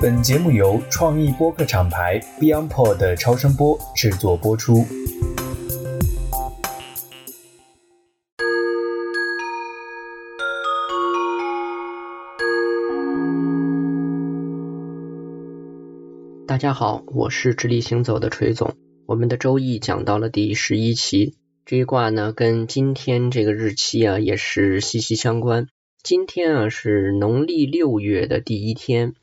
本节目由创意播客厂牌 BeyondPod 超声波制作播出。大家好，我是直立行走的锤总。我们的周易讲到了第十一期，这一卦呢跟今天这个日期啊也是息息相关。今天啊是农历六月的第一天。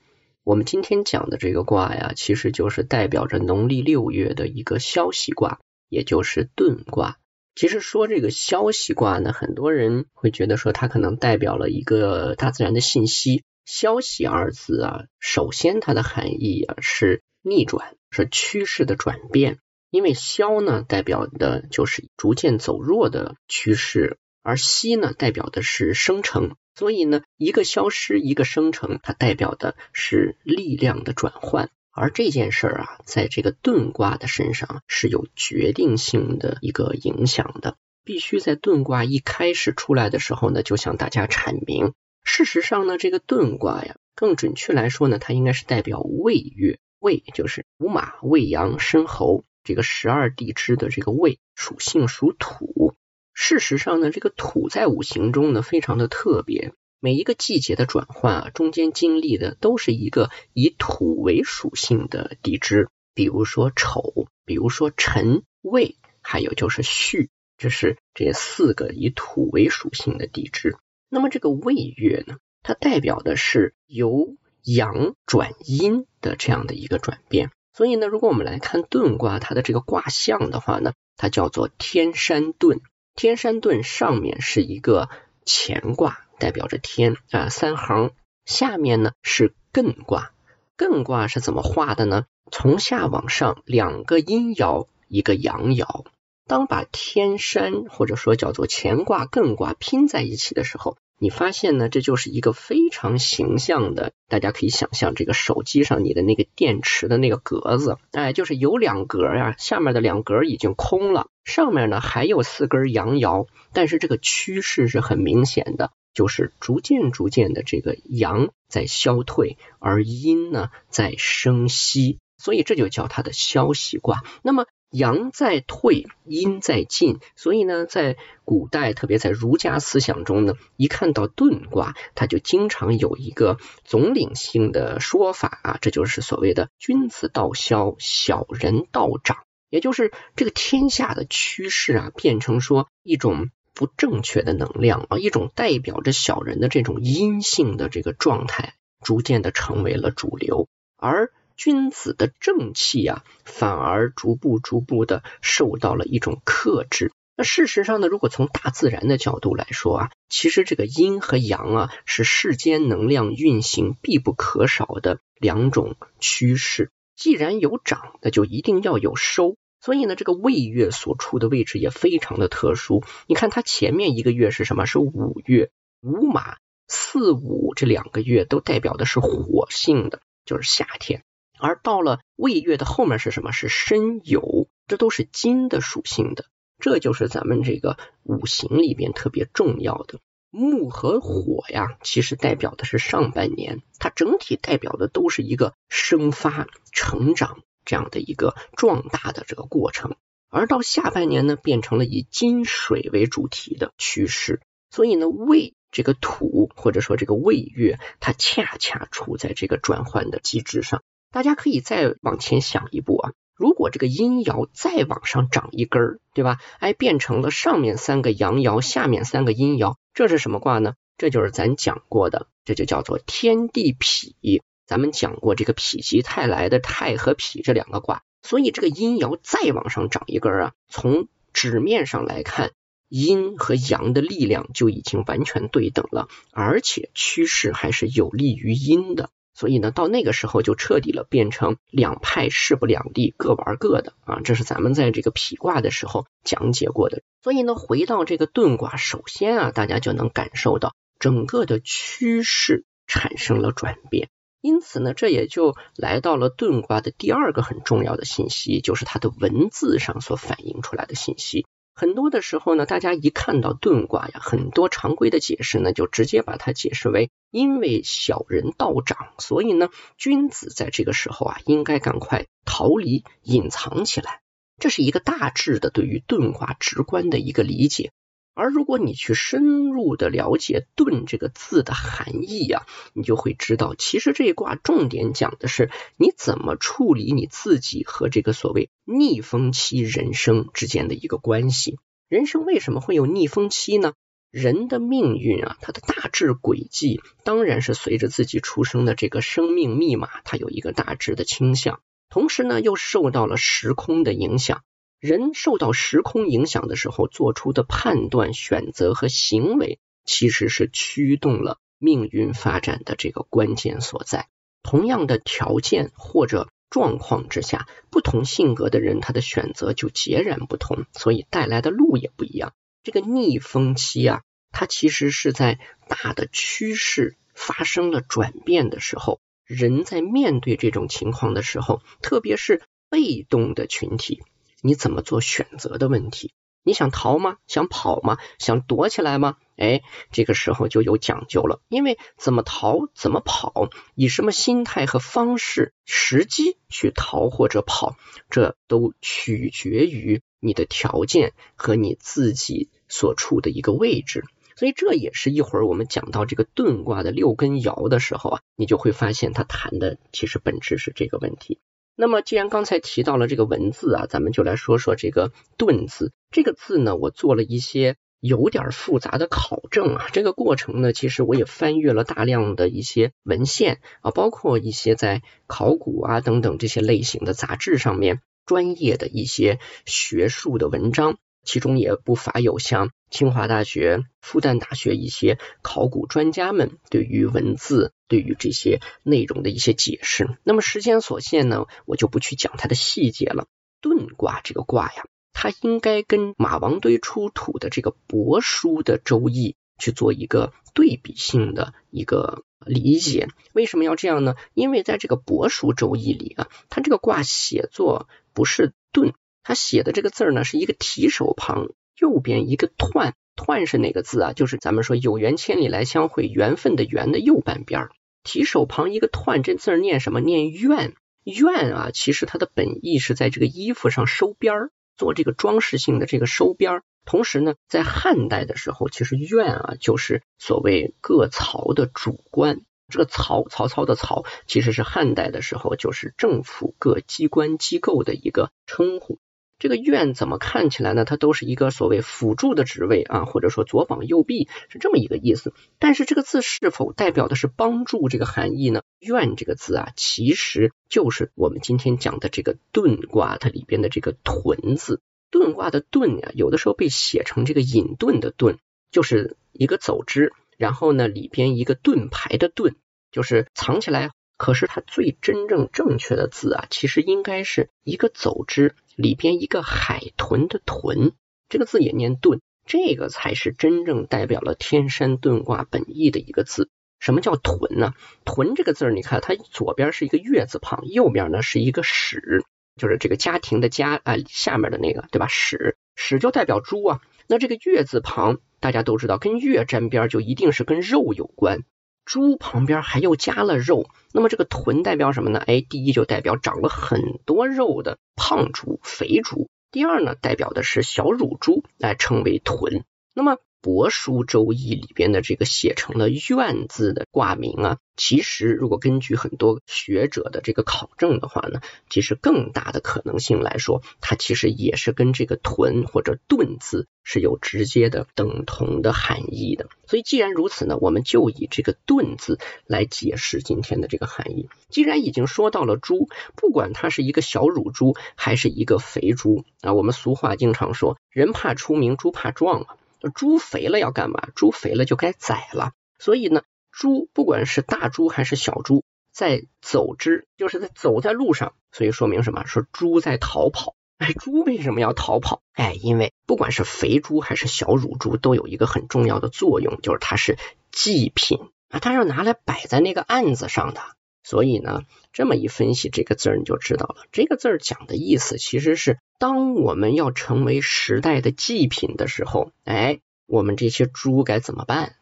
我们今天讲的这个卦呀，其实就是代表着农历六月的一个消息卦，也就是遁卦。其实说这个消息卦呢，很多人会觉得说它可能代表了一个大自然的信息。消息二字啊，首先它的含义啊是逆转，是趋势的转变。因为消呢代表的就是逐渐走弱的趋势，而息呢代表的是生成。所以呢，一个消失，一个生成，它代表的是力量的转换。而这件事儿啊，在这个遁卦的身上是有决定性的一个影响的。必须在遁卦一开始出来的时候呢，就向大家阐明。事实上呢，这个遁卦呀，更准确来说呢，它应该是代表未月。未就是午马、未羊、申猴这个十二地支的这个未属性属土。事实上呢，这个土在五行中呢非常的特别，每一个季节的转换啊，中间经历的都是一个以土为属性的地支，比如说丑，比如说辰、未，还有就是戌，这是这四个以土为属性的地支。那么这个未月呢，它代表的是由阳转阴的这样的一个转变。所以呢，如果我们来看遁卦它的这个卦象的话呢，它叫做天山遁。天山遁上面是一个乾卦，代表着天啊，三横。下面呢是艮卦，艮卦是怎么画的呢？从下往上两个阴爻，一个阳爻。当把天山或者说叫做乾卦、艮卦拼在一起的时候。你发现呢，这就是一个非常形象的，大家可以想象这个手机上你的那个电池的那个格子，哎，就是有两格呀，下面的两格已经空了，上面呢还有四根阳爻，但是这个趋势是很明显的，就是逐渐逐渐的这个阳在消退，而阴呢在生息，所以这就叫它的消息卦。那么。阳在退，阴在进，所以呢，在古代，特别在儒家思想中呢，一看到遁卦，它就经常有一个总领性的说法啊，这就是所谓的“君子道消，小人道长”，也就是这个天下的趋势啊，变成说一种不正确的能量啊，一种代表着小人的这种阴性的这个状态，逐渐的成为了主流，而。君子的正气啊，反而逐步逐步的受到了一种克制。那事实上呢，如果从大自然的角度来说啊，其实这个阴和阳啊，是世间能量运行必不可少的两种趋势。既然有涨，那就一定要有收。所以呢，这个未月所处的位置也非常的特殊。你看它前面一个月是什么？是五月，五马四五这两个月都代表的是火性的，就是夏天。而到了未月的后面是什么？是申酉，这都是金的属性的，这就是咱们这个五行里边特别重要的木和火呀。其实代表的是上半年，它整体代表的都是一个生发、成长这样的一个壮大的这个过程。而到下半年呢，变成了以金水为主题的趋势。所以呢，未这个土或者说这个未月，它恰恰处在这个转换的机制上。大家可以再往前想一步啊，如果这个阴爻再往上长一根儿，对吧？哎，变成了上面三个阳爻，下面三个阴爻，这是什么卦呢？这就是咱讲过的，这就叫做天地痞。咱们讲过这个否极泰来的泰和痞这两个卦，所以这个阴爻再往上长一根儿啊，从纸面上来看，阴和阳的力量就已经完全对等了，而且趋势还是有利于阴的。所以呢，到那个时候就彻底了，变成两派势不两立，各玩各的啊！这是咱们在这个否卦的时候讲解过的。所以呢，回到这个遁卦，首先啊，大家就能感受到整个的趋势产生了转变。因此呢，这也就来到了遁卦的第二个很重要的信息，就是它的文字上所反映出来的信息。很多的时候呢，大家一看到遁卦呀，很多常规的解释呢，就直接把它解释为因为小人道长，所以呢，君子在这个时候啊，应该赶快逃离、隐藏起来。这是一个大致的对于遁卦直观的一个理解。而如果你去深入的了解“遁”这个字的含义呀，你就会知道，其实这一卦重点讲的是你怎么处理你自己和这个所谓逆风期人生之间的一个关系。人生为什么会有逆风期呢？人的命运啊，它的大致轨迹当然是随着自己出生的这个生命密码，它有一个大致的倾向，同时呢，又受到了时空的影响。人受到时空影响的时候做出的判断、选择和行为，其实是驱动了命运发展的这个关键所在。同样的条件或者状况之下，不同性格的人，他的选择就截然不同，所以带来的路也不一样。这个逆风期啊，它其实是在大的趋势发生了转变的时候，人在面对这种情况的时候，特别是被动的群体。你怎么做选择的问题？你想逃吗？想跑吗？想躲起来吗？哎，这个时候就有讲究了。因为怎么逃，怎么跑，以什么心态和方式、时机去逃或者跑，这都取决于你的条件和你自己所处的一个位置。所以这也是一会儿我们讲到这个遁卦的六根爻的时候啊，你就会发现他谈的其实本质是这个问题。那么，既然刚才提到了这个文字啊，咱们就来说说这个“盾”字。这个字呢，我做了一些有点复杂的考证啊。这个过程呢，其实我也翻阅了大量的一些文献啊，包括一些在考古啊等等这些类型的杂志上面专业的一些学术的文章。其中也不乏有像清华大学、复旦大学一些考古专家们对于文字、对于这些内容的一些解释。那么时间所限呢，我就不去讲它的细节了。遁卦这个卦呀，它应该跟马王堆出土的这个帛书的《周易》去做一个对比性的一个理解。为什么要这样呢？因为在这个帛书《周易》里啊，它这个卦写作不是遁。他写的这个字儿呢，是一个提手旁，右边一个彖，彖是哪个字啊？就是咱们说有缘千里来相会，缘分的缘的右半边提手旁一个彖，这字念什么？念愿。愿啊，其实它的本意是在这个衣服上收边儿，做这个装饰性的这个收边儿。同时呢，在汉代的时候，其实愿啊，就是所谓各曹的主官。这个曹曹操的曹，其实是汉代的时候，就是政府各机关机构的一个称呼。这个院怎么看起来呢？它都是一个所谓辅助的职位啊，或者说左膀右臂是这么一个意思。但是这个字是否代表的是帮助这个含义呢？院这个字啊，其实就是我们今天讲的这个遁卦它里边的这个屯字。遁卦的遁呀，有的时候被写成这个隐遁的遁，就是一个走之，然后呢里边一个盾牌的盾，就是藏起来。可是它最真正正确的字啊，其实应该是一个走之里边一个海豚的豚，这个字也念遁，这个才是真正代表了天山遁卦本意的一个字。什么叫豚呢？豚这个字，你看它左边是一个月字旁，右边呢是一个始，就是这个家庭的家啊下面的那个对吧？始始就代表猪啊。那这个月字旁大家都知道，跟月沾边就一定是跟肉有关。猪旁边还又加了肉，那么这个臀代表什么呢？哎，第一就代表长了很多肉的胖猪、肥猪；第二呢，代表的是小乳猪，来称为臀。那么。帛书周易里边的这个写成了愿字的卦名啊，其实如果根据很多学者的这个考证的话呢，其实更大的可能性来说，它其实也是跟这个屯或者遁字是有直接的等同的含义的。所以既然如此呢，我们就以这个遁字来解释今天的这个含义。既然已经说到了猪，不管它是一个小乳猪还是一个肥猪啊，我们俗话经常说，人怕出名，猪怕壮啊。猪肥了要干嘛？猪肥了就该宰了。所以呢，猪不管是大猪还是小猪，在走之，就是在走在路上，所以说明什么？说猪在逃跑。哎，猪为什么要逃跑？哎，因为不管是肥猪还是小乳猪，都有一个很重要的作用，就是它是祭品啊，它是拿来摆在那个案子上的。所以呢，这么一分析这个字儿，你就知道了。这个字儿讲的意思其实是，当我们要成为时代的祭品的时候，哎，我们这些猪该怎么办？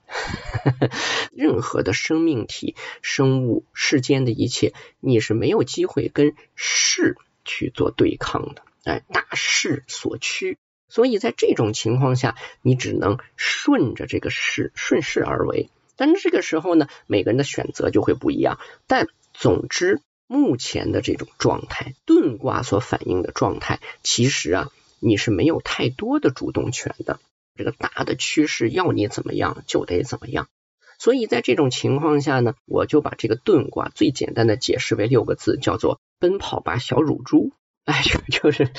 任何的生命体、生物、世间的一切，你是没有机会跟势去做对抗的。哎，大势所趋，所以在这种情况下，你只能顺着这个势，顺势而为。但是这个时候呢，每个人的选择就会不一样。但总之，目前的这种状态，遁卦所反映的状态，其实啊，你是没有太多的主动权的。这个大的趋势要你怎么样就得怎么样。所以在这种情况下呢，我就把这个遁卦最简单的解释为六个字，叫做“奔跑吧，小乳猪”。哎，就就是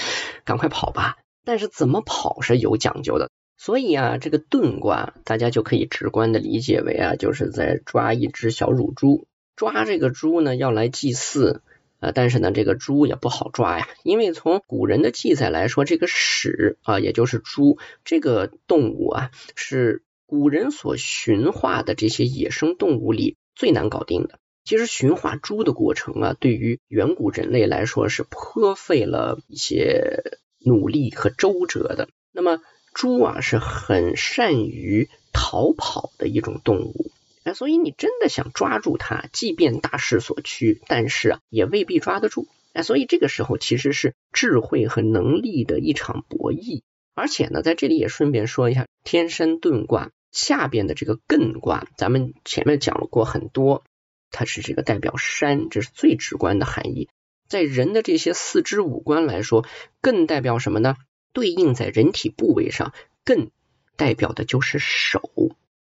赶快跑吧。但是怎么跑是有讲究的。所以啊，这个遁卦大家就可以直观的理解为啊，就是在抓一只小乳猪，抓这个猪呢要来祭祀啊，但是呢这个猪也不好抓呀，因为从古人的记载来说，这个豕啊，也就是猪这个动物啊，是古人所驯化的这些野生动物里最难搞定的。其实驯化猪的过程啊，对于远古人类来说是颇费了一些努力和周折的。那么猪啊是很善于逃跑的一种动物，哎，所以你真的想抓住它，即便大势所趋，但是啊也未必抓得住，哎，所以这个时候其实是智慧和能力的一场博弈。而且呢，在这里也顺便说一下，天山遁卦下边的这个艮卦，咱们前面讲了过很多，它是这个代表山，这是最直观的含义。在人的这些四肢五官来说，艮代表什么呢？对应在人体部位上，艮代表的就是手，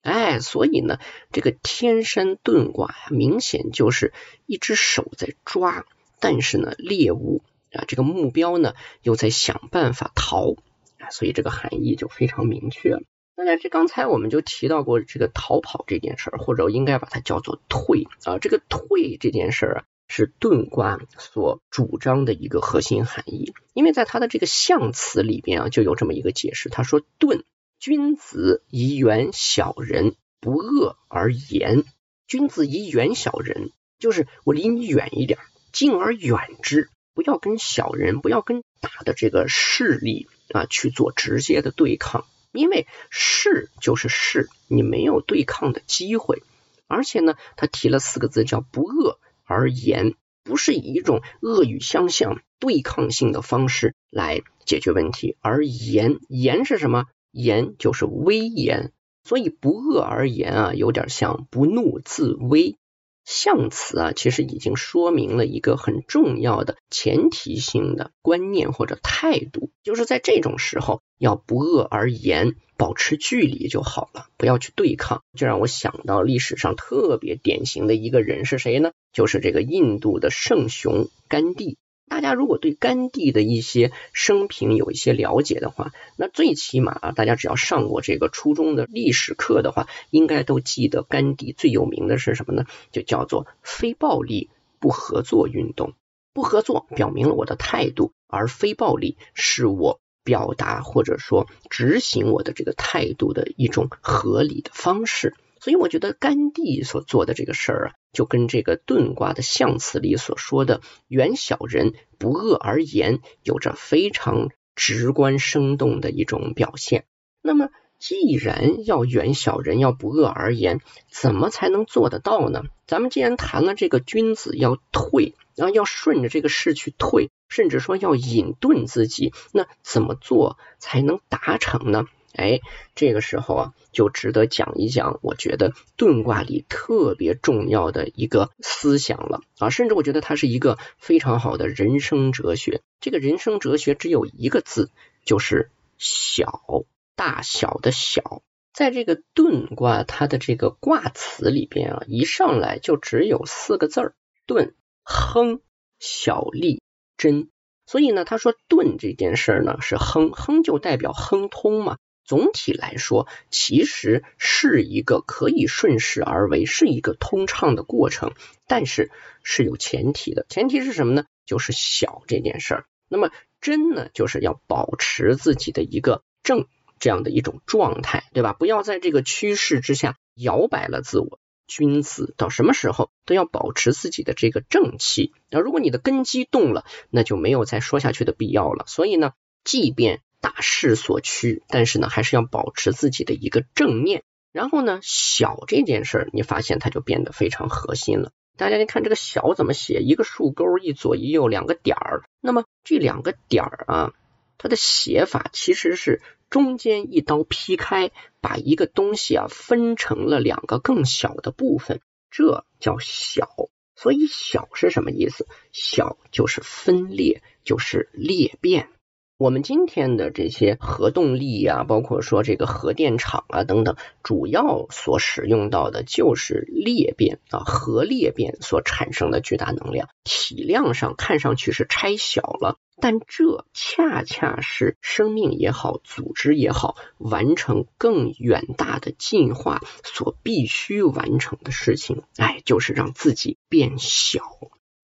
哎，所以呢，这个天山遁卦呀，明显就是一只手在抓，但是呢，猎物啊，这个目标呢，又在想办法逃，啊所以这个含义就非常明确了。那在这刚才我们就提到过这个逃跑这件事儿，或者应该把它叫做退啊，这个退这件事儿啊。是遁卦所主张的一个核心含义，因为在它的这个象辞里边啊，就有这么一个解释。他说：“遁，君子以远小人，不恶而言。君子以远小人，就是我离你远一点，敬而远之，不要跟小人，不要跟大的这个势力啊去做直接的对抗，因为势就是势，你没有对抗的机会。而且呢，他提了四个字，叫不恶。”而言不是以一种恶语相向、对抗性的方式来解决问题，而言言是什么？言就是威严，所以不恶而言啊，有点像不怒自威。象辞啊，其实已经说明了一个很重要的前提性的观念或者态度，就是在这种时候要不恶而言，保持距离就好了，不要去对抗。这让我想到历史上特别典型的一个人是谁呢？就是这个印度的圣雄甘地。大家如果对甘地的一些生平有一些了解的话，那最起码啊，大家只要上过这个初中的历史课的话，应该都记得甘地最有名的是什么呢？就叫做非暴力不合作运动。不合作表明了我的态度，而非暴力是我表达或者说执行我的这个态度的一种合理的方式。所以我觉得甘地所做的这个事儿啊，就跟这个遁卦的象辞里所说的“远小人，不恶而言”有着非常直观生动的一种表现。那么，既然要远小人，要不恶而言，怎么才能做得到呢？咱们既然谈了这个君子要退，然后要顺着这个势去退，甚至说要隐遁自己，那怎么做才能达成呢？哎，这个时候啊，就值得讲一讲，我觉得遁卦里特别重要的一个思想了啊，甚至我觉得它是一个非常好的人生哲学。这个人生哲学只有一个字，就是小，大小的小。在这个遁卦它的这个卦辞里边啊，一上来就只有四个字儿：遁，亨，小利，贞。所以呢，他说遁这件事儿呢是亨，亨就代表亨通嘛。总体来说，其实是一个可以顺势而为，是一个通畅的过程，但是是有前提的。前提是什么呢？就是小这件事儿。那么真呢，就是要保持自己的一个正这样的一种状态，对吧？不要在这个趋势之下摇摆了自我。君子到什么时候都要保持自己的这个正气。那如果你的根基动了，那就没有再说下去的必要了。所以呢，即便大势所趋，但是呢，还是要保持自己的一个正念。然后呢，小这件事儿，你发现它就变得非常核心了。大家你看这个小怎么写？一个竖钩，一左一右两个点儿。那么这两个点儿啊，它的写法其实是中间一刀劈开，把一个东西啊分成了两个更小的部分，这叫小。所以小是什么意思？小就是分裂，就是裂变。我们今天的这些核动力啊，包括说这个核电厂啊等等，主要所使用到的就是裂变啊，核裂变所产生的巨大能量，体量上看上去是拆小了，但这恰恰是生命也好，组织也好，完成更远大的进化所必须完成的事情。哎，就是让自己变小。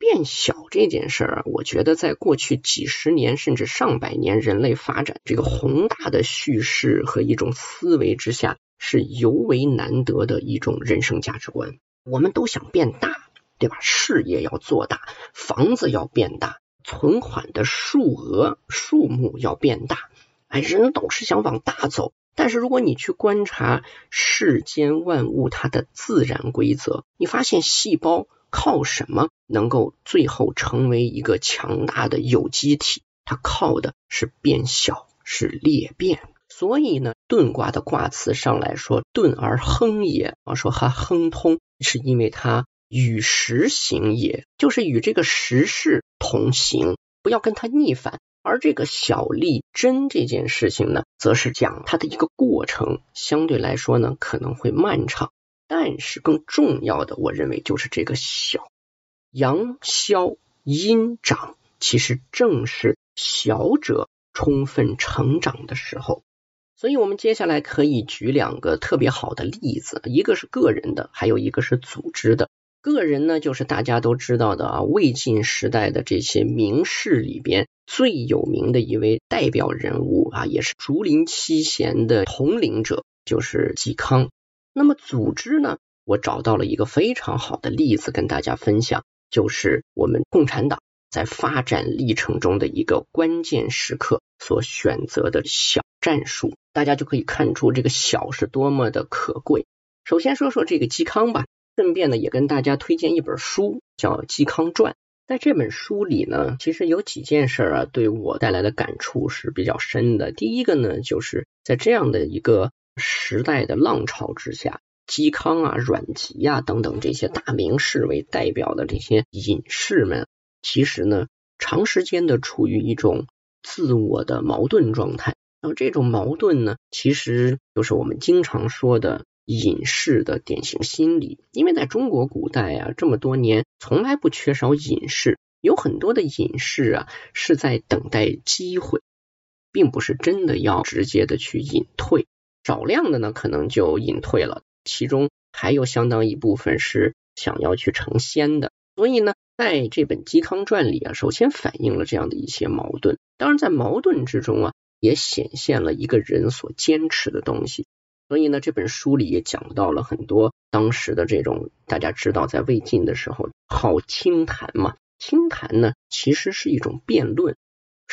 变小这件事儿啊，我觉得在过去几十年甚至上百年人类发展这个宏大的叙事和一种思维之下，是尤为难得的一种人生价值观。我们都想变大，对吧？事业要做大，房子要变大，存款的数额数目要变大，哎，人总是想往大走。但是如果你去观察世间万物它的自然规则，你发现细胞。靠什么能够最后成为一个强大的有机体？它靠的是变小，是裂变。所以呢，遁卦的卦辞上来说“遁而亨也”，啊，说它亨通，是因为它与时行也，就是与这个时势同行，不要跟它逆反。而这个小利贞这件事情呢，则是讲它的一个过程，相对来说呢，可能会漫长。但是更重要的，我认为就是这个小阳消阴长，其实正是小者充分成长的时候。所以，我们接下来可以举两个特别好的例子，一个是个人的，还有一个是组织的。个人呢，就是大家都知道的啊，魏晋时代的这些名士里边最有名的一位代表人物啊，也是竹林七贤的统领者，就是嵇康。那么组织呢？我找到了一个非常好的例子跟大家分享，就是我们共产党在发展历程中的一个关键时刻所选择的小战术，大家就可以看出这个小是多么的可贵。首先说说这个嵇康吧，顺便呢也跟大家推荐一本书，叫《嵇康传》。在这本书里呢，其实有几件事啊，对我带来的感触是比较深的。第一个呢，就是在这样的一个。时代的浪潮之下，嵇康啊、阮籍啊等等这些大名士为代表的这些隐士们，其实呢，长时间的处于一种自我的矛盾状态。那么这种矛盾呢，其实就是我们经常说的隐士的典型心理。因为在中国古代啊，这么多年从来不缺少隐士，有很多的隐士啊是在等待机会，并不是真的要直接的去隐退。少量的呢，可能就隐退了，其中还有相当一部分是想要去成仙的。所以呢，在这本《嵇康传》里啊，首先反映了这样的一些矛盾。当然，在矛盾之中啊，也显现了一个人所坚持的东西。所以呢，这本书里也讲到了很多当时的这种，大家知道，在魏晋的时候，好清谈嘛，清谈呢，其实是一种辩论。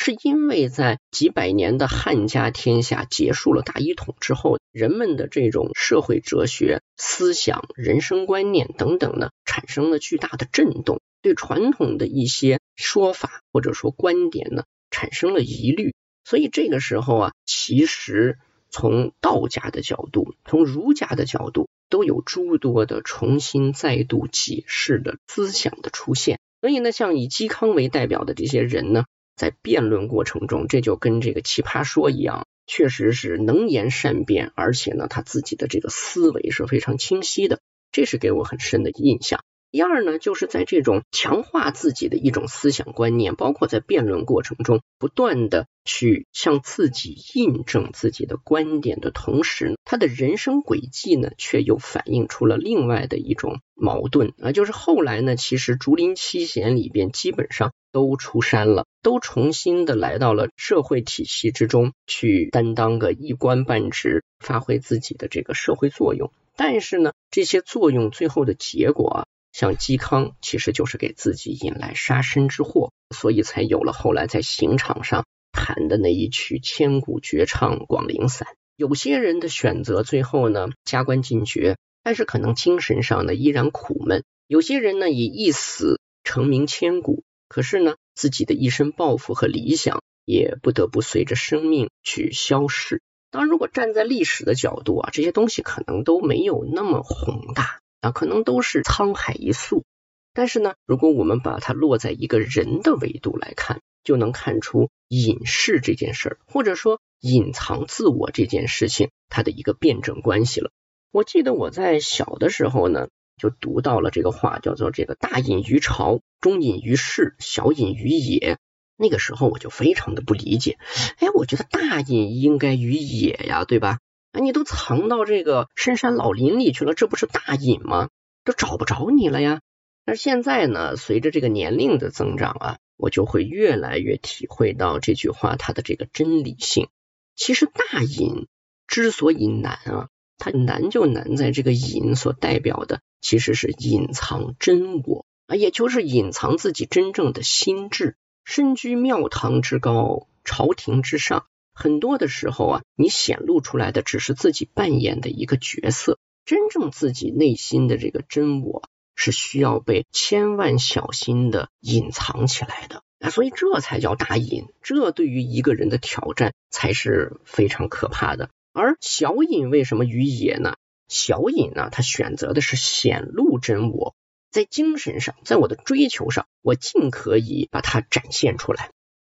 是因为在几百年的汉家天下结束了大一统之后，人们的这种社会哲学思想、人生观念等等呢，产生了巨大的震动，对传统的一些说法或者说观点呢，产生了疑虑。所以这个时候啊，其实从道家的角度，从儒家的角度，都有诸多的重新再度解释的思想的出现。所以呢，像以嵇康为代表的这些人呢。在辩论过程中，这就跟这个奇葩说一样，确实是能言善辩，而且呢，他自己的这个思维是非常清晰的，这是给我很深的印象。第二呢，就是在这种强化自己的一种思想观念，包括在辩论过程中不断的去向自己印证自己的观点的同时，他的人生轨迹呢，却又反映出了另外的一种矛盾啊，就是后来呢，其实竹林七贤里边基本上都出山了，都重新的来到了社会体系之中去担当个一官半职，发挥自己的这个社会作用。但是呢，这些作用最后的结果啊，像嵇康其实就是给自己引来杀身之祸，所以才有了后来在刑场上弹的那一曲千古绝唱《广陵散》。有些人的选择最后呢，加官进爵，但是可能精神上呢依然苦闷；有些人呢以一死成名千古，可是呢自己的一身抱负和理想也不得不随着生命去消逝。当然，如果站在历史的角度啊，这些东西可能都没有那么宏大啊，可能都是沧海一粟。但是呢，如果我们把它落在一个人的维度来看，就能看出隐士这件事儿，或者说隐藏自我这件事情，它的一个辩证关系了。我记得我在小的时候呢，就读到了这个话，叫做“这个大隐于朝，中隐于市，小隐于野”。那个时候我就非常的不理解，哎，我觉得大隐应该于野呀，对吧？啊，你都藏到这个深山老林里去了，这不是大隐吗？都找不着你了呀。但是现在呢，随着这个年龄的增长啊，我就会越来越体会到这句话它的这个真理性。其实大隐之所以难啊，它难就难在这个隐所代表的其实是隐藏真我啊，也就是隐藏自己真正的心智。身居庙堂之高，朝廷之上，很多的时候啊，你显露出来的只是自己扮演的一个角色，真正自己内心的这个真我是需要被千万小心的隐藏起来的啊，所以这才叫大隐，这对于一个人的挑战才是非常可怕的。而小隐为什么于野呢？小隐呢，他选择的是显露真我。在精神上，在我的追求上，我尽可以把它展现出来。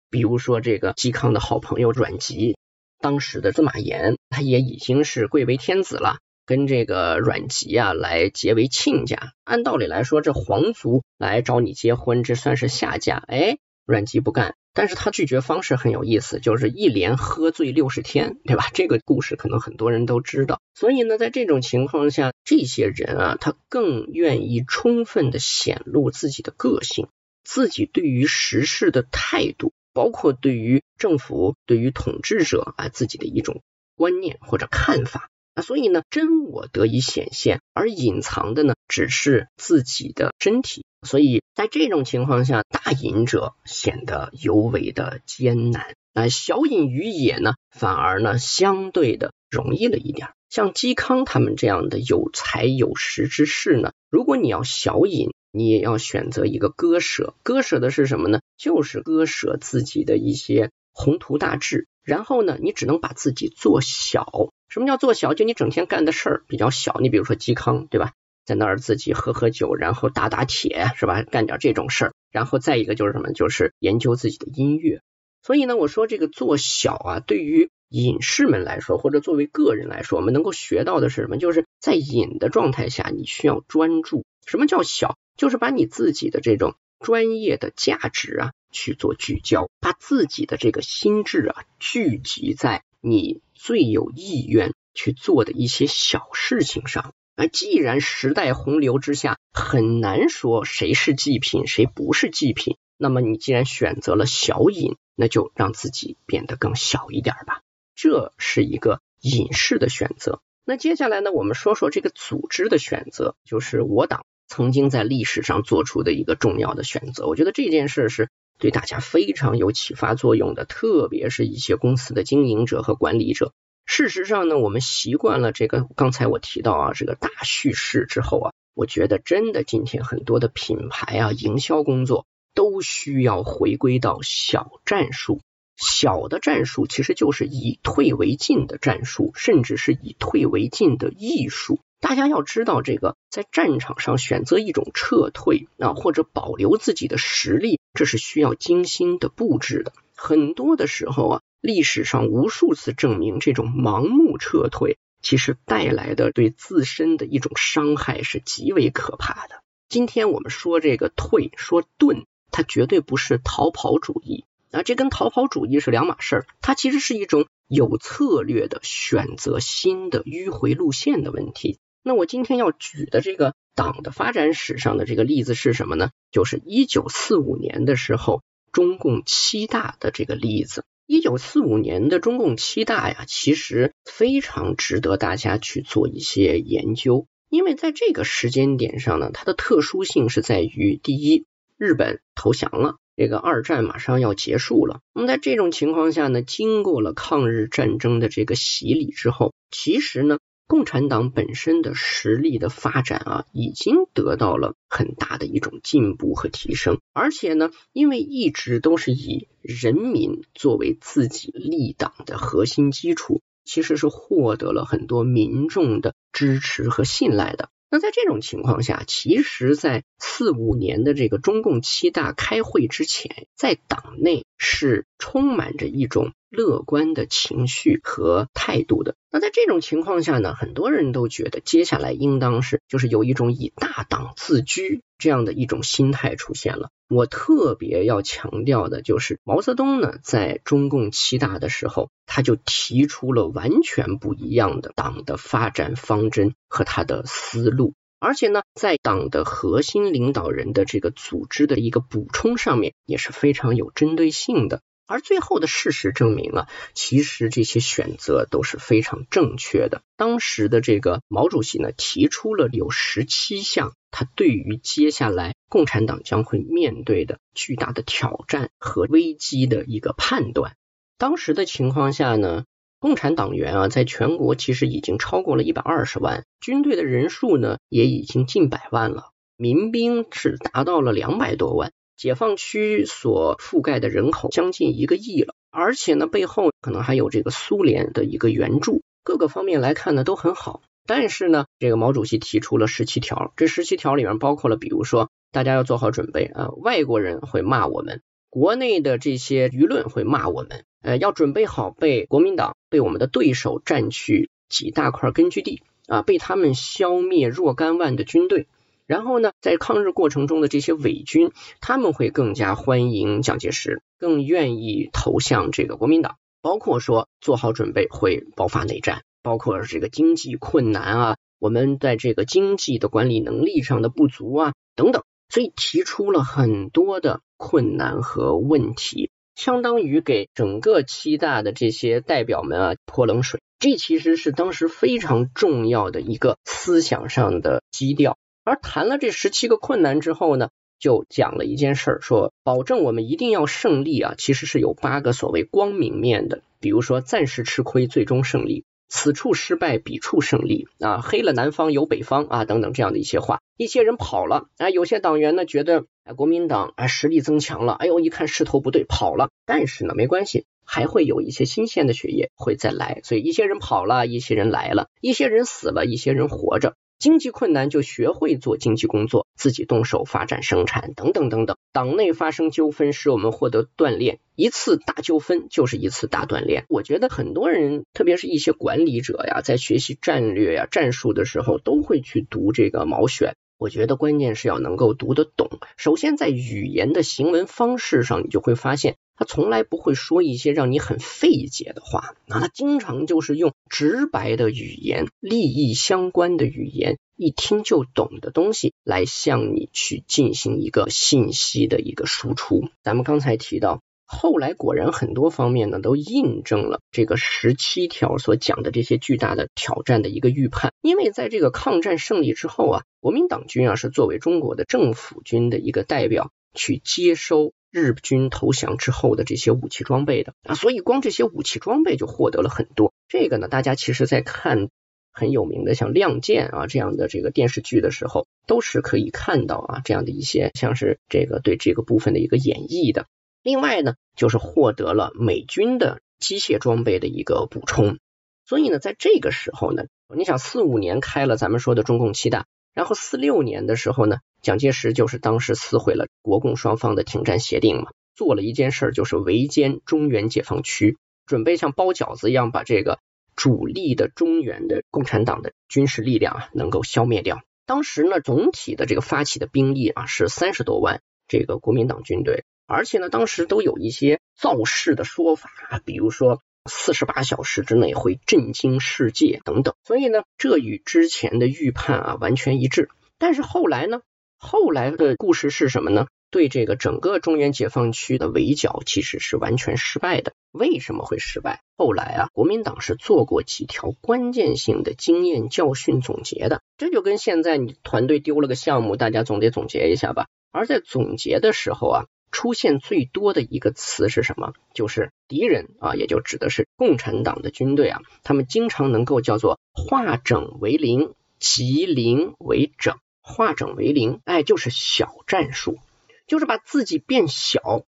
比如说，这个嵇康的好朋友阮籍，当时的司马炎，他也已经是贵为天子了，跟这个阮籍啊来结为亲家。按道理来说，这皇族来找你结婚，这算是下嫁。哎，阮籍不干。但是他拒绝方式很有意思，就是一连喝醉六十天，对吧？这个故事可能很多人都知道。所以呢，在这种情况下，这些人啊，他更愿意充分的显露自己的个性，自己对于时事的态度，包括对于政府、对于统治者啊自己的一种观念或者看法啊。所以呢，真我得以显现，而隐藏的呢，只是自己的身体。所以在这种情况下，大隐者显得尤为的艰难，那小隐于野呢，反而呢相对的容易了一点。像嵇康他们这样的有才有识之士呢，如果你要小隐，你也要选择一个割舍，割舍的是什么呢？就是割舍自己的一些宏图大志，然后呢，你只能把自己做小。什么叫做小？就你整天干的事儿比较小。你比如说嵇康，对吧？在那儿自己喝喝酒，然后打打铁，是吧？干点这种事儿，然后再一个就是什么？就是研究自己的音乐。所以呢，我说这个做小啊，对于隐士们来说，或者作为个人来说，我们能够学到的是什么？就是在隐的状态下，你需要专注。什么叫小？就是把你自己的这种专业的价值啊去做聚焦，把自己的这个心智啊聚集在你最有意愿去做的一些小事情上。而既然时代洪流之下很难说谁是祭品谁不是祭品，那么你既然选择了小隐，那就让自己变得更小一点吧。这是一个隐士的选择。那接下来呢，我们说说这个组织的选择，就是我党曾经在历史上做出的一个重要的选择。我觉得这件事是对大家非常有启发作用的，特别是一些公司的经营者和管理者。事实上呢，我们习惯了这个，刚才我提到啊，这个大叙事之后啊，我觉得真的今天很多的品牌啊，营销工作都需要回归到小战术。小的战术其实就是以退为进的战术，甚至是以退为进的艺术。大家要知道，这个在战场上选择一种撤退啊，或者保留自己的实力，这是需要精心的布置的。很多的时候啊。历史上无数次证明，这种盲目撤退其实带来的对自身的一种伤害是极为可怕的。今天我们说这个退，说遁，它绝对不是逃跑主义啊，这跟逃跑主义是两码事儿。它其实是一种有策略的选择新的迂回路线的问题。那我今天要举的这个党的发展史上的这个例子是什么呢？就是一九四五年的时候，中共七大的这个例子。一九四五年的中共七大呀，其实非常值得大家去做一些研究，因为在这个时间点上呢，它的特殊性是在于，第一，日本投降了，这个二战马上要结束了。那么在这种情况下呢，经过了抗日战争的这个洗礼之后，其实呢。共产党本身的实力的发展啊，已经得到了很大的一种进步和提升，而且呢，因为一直都是以人民作为自己立党的核心基础，其实是获得了很多民众的支持和信赖的。那在这种情况下，其实，在四五年的这个中共七大开会之前，在党内是充满着一种。乐观的情绪和态度的。那在这种情况下呢，很多人都觉得接下来应当是就是有一种以大党自居这样的一种心态出现了。我特别要强调的就是毛泽东呢，在中共七大的时候，他就提出了完全不一样的党的发展方针和他的思路，而且呢，在党的核心领导人的这个组织的一个补充上面也是非常有针对性的。而最后的事实证明啊，其实这些选择都是非常正确的。当时的这个毛主席呢，提出了有十七项，他对于接下来共产党将会面对的巨大的挑战和危机的一个判断。当时的情况下呢，共产党员啊，在全国其实已经超过了一百二十万，军队的人数呢，也已经近百万了，民兵是达到了两百多万。解放区所覆盖的人口将近一个亿了，而且呢，背后可能还有这个苏联的一个援助，各个方面来看呢都很好。但是呢，这个毛主席提出了十七条，这十七条里面包括了，比如说大家要做好准备啊，外国人会骂我们，国内的这些舆论会骂我们，呃，要准备好被国民党、被我们的对手占去几大块根据地啊，被他们消灭若干万的军队。然后呢，在抗日过程中的这些伪军，他们会更加欢迎蒋介石，更愿意投向这个国民党。包括说做好准备会爆发内战，包括这个经济困难啊，我们在这个经济的管理能力上的不足啊等等，所以提出了很多的困难和问题，相当于给整个七大的这些代表们啊泼冷水。这其实是当时非常重要的一个思想上的基调。而谈了这十七个困难之后呢，就讲了一件事儿，说保证我们一定要胜利啊，其实是有八个所谓光明面的，比如说暂时吃亏，最终胜利；此处失败，彼处胜利啊，黑了南方有北方啊，等等这样的一些话。一些人跑了啊，有些党员呢觉得啊国民党啊实力增强了，哎呦一看势头不对跑了，但是呢没关系，还会有一些新鲜的血液会再来，所以一些人跑了，一些人来了，一些人死了，一些人活着。经济困难就学会做经济工作，自己动手发展生产等等等等。党内发生纠纷，使我们获得锻炼。一次大纠纷就是一次大锻炼。我觉得很多人，特别是一些管理者呀，在学习战略呀、战术的时候，都会去读这个《毛选》。我觉得关键是要能够读得懂。首先，在语言的行文方式上，你就会发现。他从来不会说一些让你很费解的话，那他经常就是用直白的语言、利益相关的语言、一听就懂的东西来向你去进行一个信息的一个输出。咱们刚才提到，后来果然很多方面呢都印证了这个十七条所讲的这些巨大的挑战的一个预判。因为在这个抗战胜利之后啊，国民党军啊是作为中国的政府军的一个代表去接收。日军投降之后的这些武器装备的啊，所以光这些武器装备就获得了很多。这个呢，大家其实在看很有名的像《亮剑》啊这样的这个电视剧的时候，都是可以看到啊这样的一些像是这个对这个部分的一个演绎的。另外呢，就是获得了美军的机械装备的一个补充。所以呢，在这个时候呢，你想四五年开了咱们说的中共七大，然后四六年的时候呢。蒋介石就是当时撕毁了国共双方的停战协定嘛，做了一件事儿，就是围歼中原解放区，准备像包饺子一样把这个主力的中原的共产党的军事力量啊能够消灭掉。当时呢，总体的这个发起的兵力啊是三十多万这个国民党军队，而且呢，当时都有一些造势的说法，比如说四十八小时之内会震惊世界等等。所以呢，这与之前的预判啊完全一致。但是后来呢？后来的故事是什么呢？对这个整个中原解放区的围剿其实是完全失败的。为什么会失败？后来啊，国民党是做过几条关键性的经验教训总结的。这就跟现在你团队丢了个项目，大家总得总结一下吧。而在总结的时候啊，出现最多的一个词是什么？就是敌人啊，也就指的是共产党的军队啊。他们经常能够叫做化整为零，集零为整。化整为零，哎，就是小战术，就是把自己变小。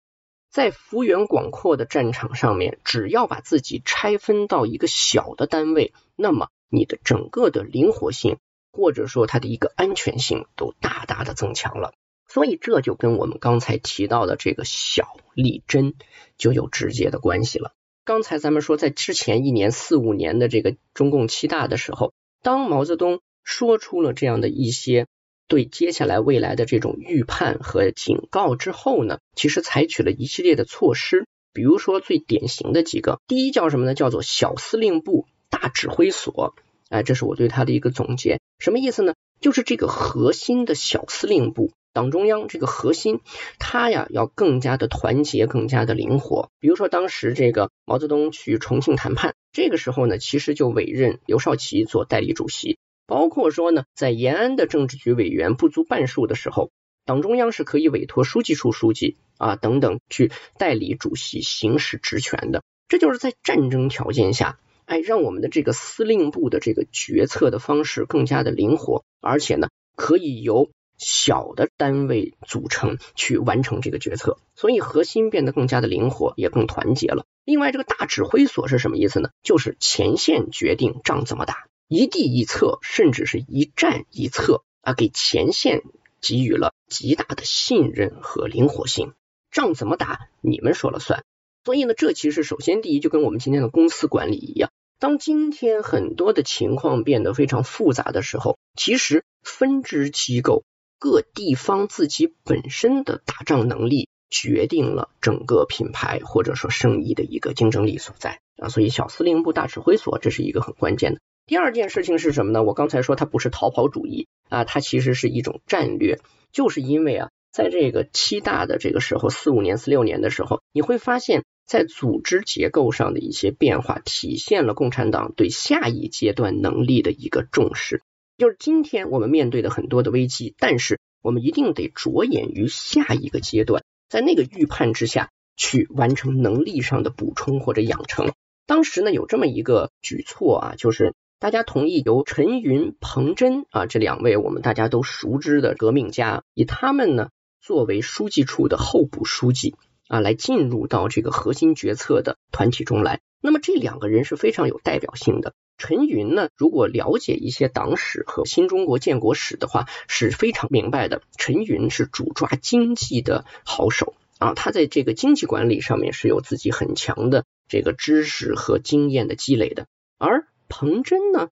在幅员广阔的战场上面，只要把自己拆分到一个小的单位，那么你的整个的灵活性，或者说它的一个安全性，都大大的增强了。所以这就跟我们刚才提到的这个小立真就有直接的关系了。刚才咱们说，在之前一年四五年的这个中共七大的时候，当毛泽东说出了这样的一些。对接下来未来的这种预判和警告之后呢，其实采取了一系列的措施，比如说最典型的几个，第一叫什么呢？叫做小司令部大指挥所，哎，这是我对他的一个总结，什么意思呢？就是这个核心的小司令部，党中央这个核心，它呀要更加的团结，更加的灵活。比如说当时这个毛泽东去重庆谈判，这个时候呢，其实就委任刘少奇做代理主席。包括说呢，在延安的政治局委员不足半数的时候，党中央是可以委托书记处书记啊等等去代理主席行使职权的。这就是在战争条件下，哎，让我们的这个司令部的这个决策的方式更加的灵活，而且呢，可以由小的单位组成去完成这个决策，所以核心变得更加的灵活，也更团结了。另外，这个大指挥所是什么意思呢？就是前线决定仗怎么打。一地一策，甚至是一战一策啊，给前线给予了极大的信任和灵活性。仗怎么打，你们说了算。所以呢，这其实首先第一就跟我们今天的公司管理一样。当今天很多的情况变得非常复杂的时候，其实分支机构各地方自己本身的打仗能力，决定了整个品牌或者说生意的一个竞争力所在啊。所以小司令部大指挥所，这是一个很关键的。第二件事情是什么呢？我刚才说它不是逃跑主义啊，它其实是一种战略，就是因为啊，在这个七大的这个时候，四五年、四六年的时候，你会发现在组织结构上的一些变化，体现了共产党对下一阶段能力的一个重视。就是今天我们面对的很多的危机，但是我们一定得着眼于下一个阶段，在那个预判之下去完成能力上的补充或者养成。当时呢，有这么一个举措啊，就是。大家同意由陈云、彭真啊这两位我们大家都熟知的革命家，以他们呢作为书记处的候补书记啊，来进入到这个核心决策的团体中来。那么这两个人是非常有代表性的。陈云呢，如果了解一些党史和新中国建国史的话，是非常明白的。陈云是主抓经济的好手啊，他在这个经济管理上面是有自己很强的这个知识和经验的积累的，而。彭真呢？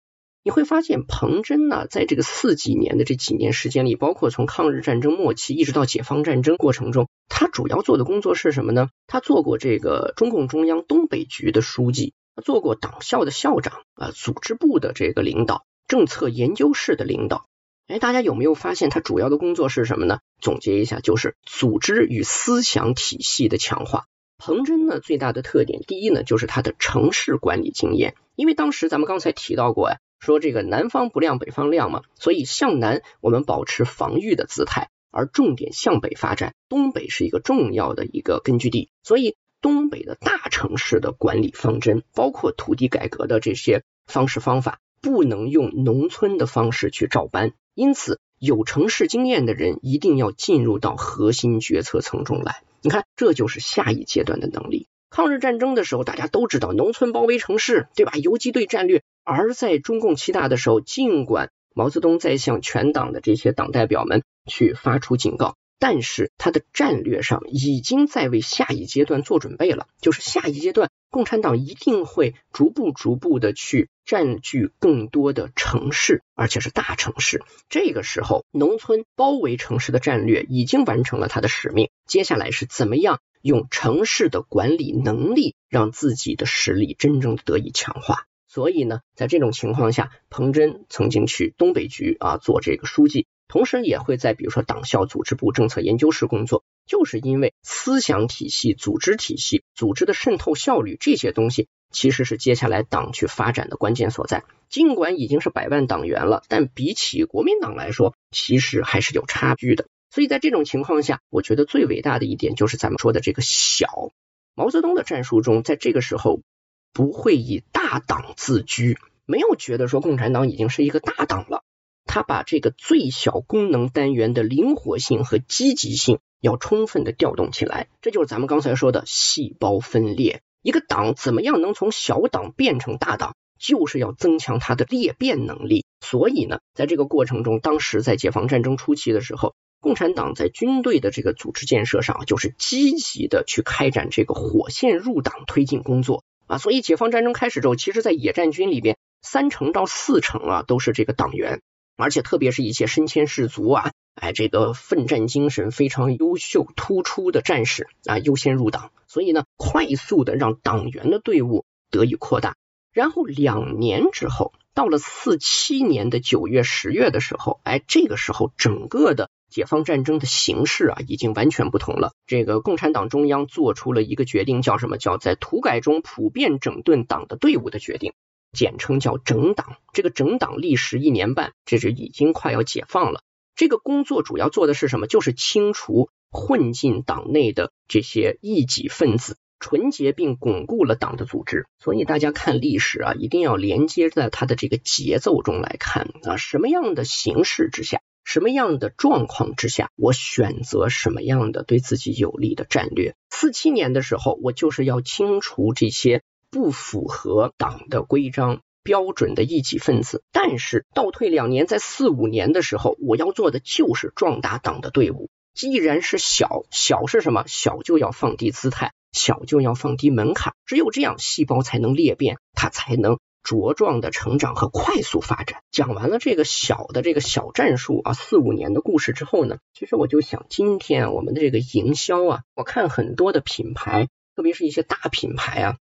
你会发现，彭真呢，在这个四几年的这几年时间里，包括从抗日战争末期一直到解放战争过程中，他主要做的工作是什么呢？他做过这个中共中央东北局的书记，做过党校的校长啊，组织部的这个领导，政策研究室的领导。哎，大家有没有发现他主要的工作是什么呢？总结一下，就是组织与思想体系的强化。彭真呢，最大的特点，第一呢，就是他的城市管理经验。因为当时咱们刚才提到过呀，说这个南方不亮北方亮嘛，所以向南我们保持防御的姿态，而重点向北发展。东北是一个重要的一个根据地，所以东北的大城市的管理方针，包括土地改革的这些方式方法，不能用农村的方式去照搬。因此，有城市经验的人一定要进入到核心决策层中来。你看，这就是下一阶段的能力。抗日战争的时候，大家都知道农村包围城市，对吧？游击队战略。而在中共七大的时候，尽管毛泽东在向全党的这些党代表们去发出警告，但是他的战略上已经在为下一阶段做准备了。就是下一阶段，共产党一定会逐步逐步的去占据更多的城市，而且是大城市。这个时候，农村包围城市的战略已经完成了他的使命。接下来是怎么样？用城市的管理能力，让自己的实力真正得以强化。所以呢，在这种情况下，彭真曾经去东北局啊做这个书记，同时也会在比如说党校组织部政策研究室工作。就是因为思想体系、组织体系、组织的渗透效率这些东西，其实是接下来党去发展的关键所在。尽管已经是百万党员了，但比起国民党来说，其实还是有差距的。所以在这种情况下，我觉得最伟大的一点就是咱们说的这个小。毛泽东的战术中，在这个时候不会以大党自居，没有觉得说共产党已经是一个大党了。他把这个最小功能单元的灵活性和积极性要充分的调动起来，这就是咱们刚才说的细胞分裂。一个党怎么样能从小党变成大党，就是要增强它的裂变能力。所以呢，在这个过程中，当时在解放战争初期的时候。共产党在军队的这个组织建设上，就是积极的去开展这个火线入党推进工作啊。所以解放战争开始之后，其实，在野战军里边，三成到四成啊都是这个党员，而且特别是一些身先士卒啊，哎，这个奋战精神非常优秀突出的战士啊，优先入党。所以呢，快速的让党员的队伍得以扩大。然后两年之后，到了四七年的九月、十月的时候，哎，这个时候整个的。解放战争的形势啊，已经完全不同了。这个共产党中央做出了一个决定，叫什么？叫在土改中普遍整顿党的队伍的决定，简称叫整党。这个整党历时一年半，这是已经快要解放了。这个工作主要做的是什么？就是清除混进党内的这些异己分子，纯洁并巩固了党的组织。所以大家看历史啊，一定要连接在它的这个节奏中来看啊，什么样的形势之下。什么样的状况之下，我选择什么样的对自己有利的战略？四七年的时候，我就是要清除这些不符合党的规章标准的异己分子。但是倒退两年，在四五年的时候，我要做的就是壮大党的队伍。既然是小，小是什么？小就要放低姿态，小就要放低门槛。只有这样，细胞才能裂变，它才能。茁壮的成长和快速发展。讲完了这个小的这个小战术啊，四五年的故事之后呢，其实我就想，今天我们的这个营销啊，我看很多的品牌，特别是一些大品牌啊，